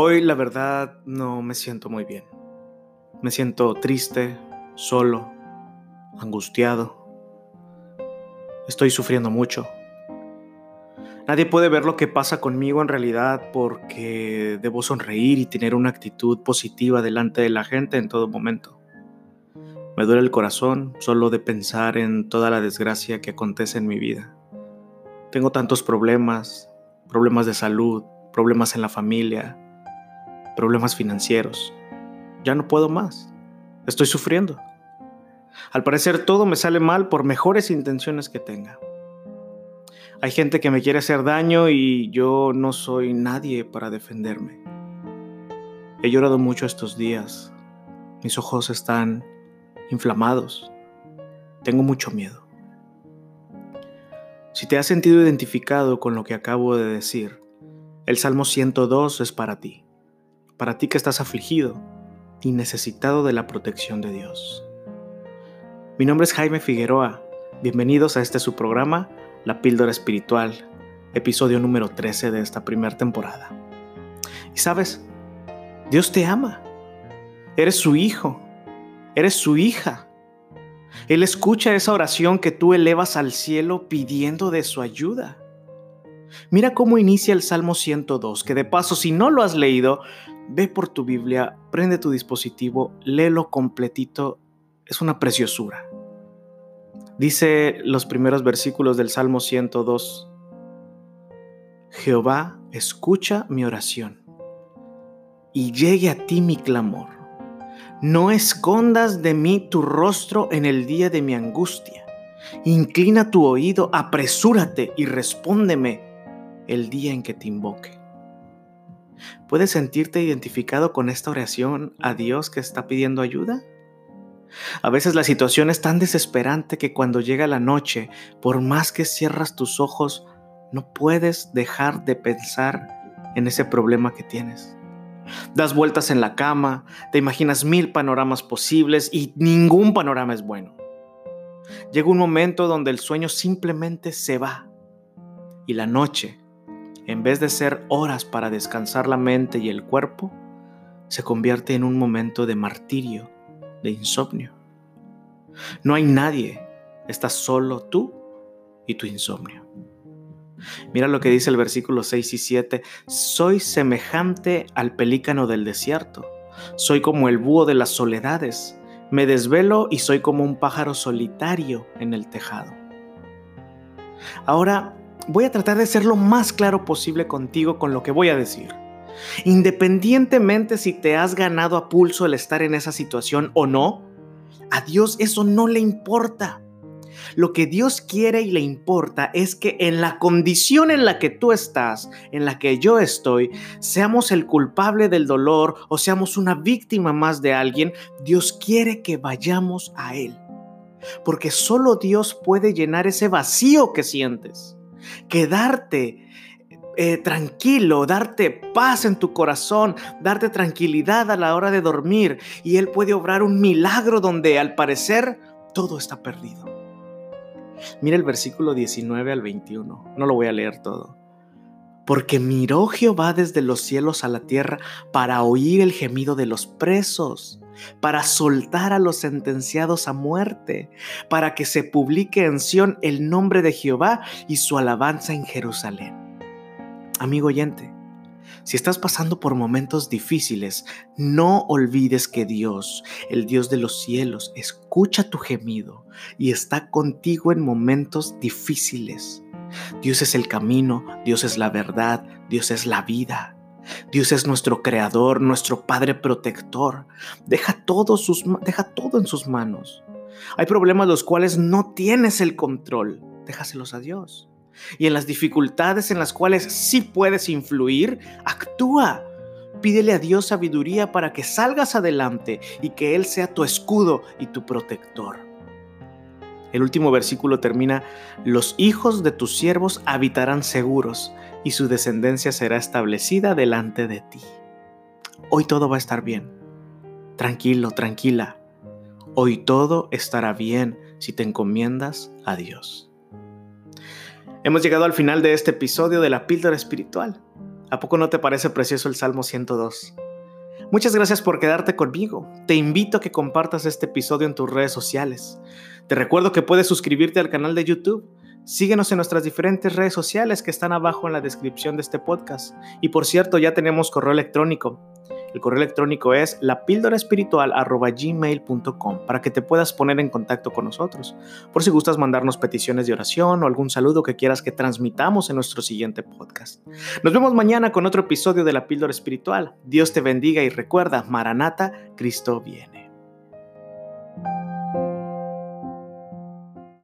Hoy la verdad no me siento muy bien. Me siento triste, solo, angustiado. Estoy sufriendo mucho. Nadie puede ver lo que pasa conmigo en realidad porque debo sonreír y tener una actitud positiva delante de la gente en todo momento. Me duele el corazón solo de pensar en toda la desgracia que acontece en mi vida. Tengo tantos problemas, problemas de salud, problemas en la familia, problemas financieros. Ya no puedo más. Estoy sufriendo. Al parecer todo me sale mal por mejores intenciones que tenga. Hay gente que me quiere hacer daño y yo no soy nadie para defenderme. He llorado mucho estos días. Mis ojos están inflamados. Tengo mucho miedo. Si te has sentido identificado con lo que acabo de decir, el Salmo 102 es para ti para ti que estás afligido y necesitado de la protección de Dios. Mi nombre es Jaime Figueroa. Bienvenidos a este su programa, La Píldora Espiritual, episodio número 13 de esta primera temporada. Y sabes, Dios te ama. Eres su hijo. Eres su hija. Él escucha esa oración que tú elevas al cielo pidiendo de su ayuda. Mira cómo inicia el Salmo 102, que de paso si no lo has leído, ve por tu Biblia, prende tu dispositivo, léelo completito, es una preciosura. Dice los primeros versículos del Salmo 102, Jehová, escucha mi oración y llegue a ti mi clamor. No escondas de mí tu rostro en el día de mi angustia. Inclina tu oído, apresúrate y respóndeme el día en que te invoque. ¿Puedes sentirte identificado con esta oración a Dios que está pidiendo ayuda? A veces la situación es tan desesperante que cuando llega la noche, por más que cierras tus ojos, no puedes dejar de pensar en ese problema que tienes. Das vueltas en la cama, te imaginas mil panoramas posibles y ningún panorama es bueno. Llega un momento donde el sueño simplemente se va y la noche en vez de ser horas para descansar la mente y el cuerpo, se convierte en un momento de martirio, de insomnio. No hay nadie, estás solo tú y tu insomnio. Mira lo que dice el versículo 6 y 7. Soy semejante al pelícano del desierto. Soy como el búho de las soledades. Me desvelo y soy como un pájaro solitario en el tejado. Ahora, voy a tratar de ser lo más claro posible contigo con lo que voy a decir. Independientemente si te has ganado a pulso el estar en esa situación o no, a Dios eso no le importa. Lo que Dios quiere y le importa es que en la condición en la que tú estás, en la que yo estoy, seamos el culpable del dolor o seamos una víctima más de alguien, Dios quiere que vayamos a Él. Porque solo Dios puede llenar ese vacío que sientes quedarte eh, tranquilo, darte paz en tu corazón, darte tranquilidad a la hora de dormir. Y Él puede obrar un milagro donde al parecer todo está perdido. Mira el versículo 19 al 21. No lo voy a leer todo. Porque miró Jehová desde los cielos a la tierra para oír el gemido de los presos para soltar a los sentenciados a muerte, para que se publique en Sión el nombre de Jehová y su alabanza en Jerusalén. Amigo oyente, si estás pasando por momentos difíciles, no olvides que Dios, el Dios de los cielos, escucha tu gemido y está contigo en momentos difíciles. Dios es el camino, Dios es la verdad, Dios es la vida. Dios es nuestro creador, nuestro Padre protector. Deja todo, sus, deja todo en sus manos. Hay problemas los cuales no tienes el control. Déjaselos a Dios. Y en las dificultades en las cuales sí puedes influir, actúa. Pídele a Dios sabiduría para que salgas adelante y que Él sea tu escudo y tu protector. El último versículo termina, los hijos de tus siervos habitarán seguros y su descendencia será establecida delante de ti. Hoy todo va a estar bien. Tranquilo, tranquila. Hoy todo estará bien si te encomiendas a Dios. Hemos llegado al final de este episodio de la píldora espiritual. ¿A poco no te parece precioso el Salmo 102? Muchas gracias por quedarte conmigo. Te invito a que compartas este episodio en tus redes sociales. Te recuerdo que puedes suscribirte al canal de YouTube. Síguenos en nuestras diferentes redes sociales que están abajo en la descripción de este podcast. Y por cierto, ya tenemos correo electrónico. El correo electrónico es lapíldoraespiritual.gmail.com para que te puedas poner en contacto con nosotros. Por si gustas mandarnos peticiones de oración o algún saludo que quieras que transmitamos en nuestro siguiente podcast. Nos vemos mañana con otro episodio de La Píldora Espiritual. Dios te bendiga y recuerda, Maranata, Cristo viene.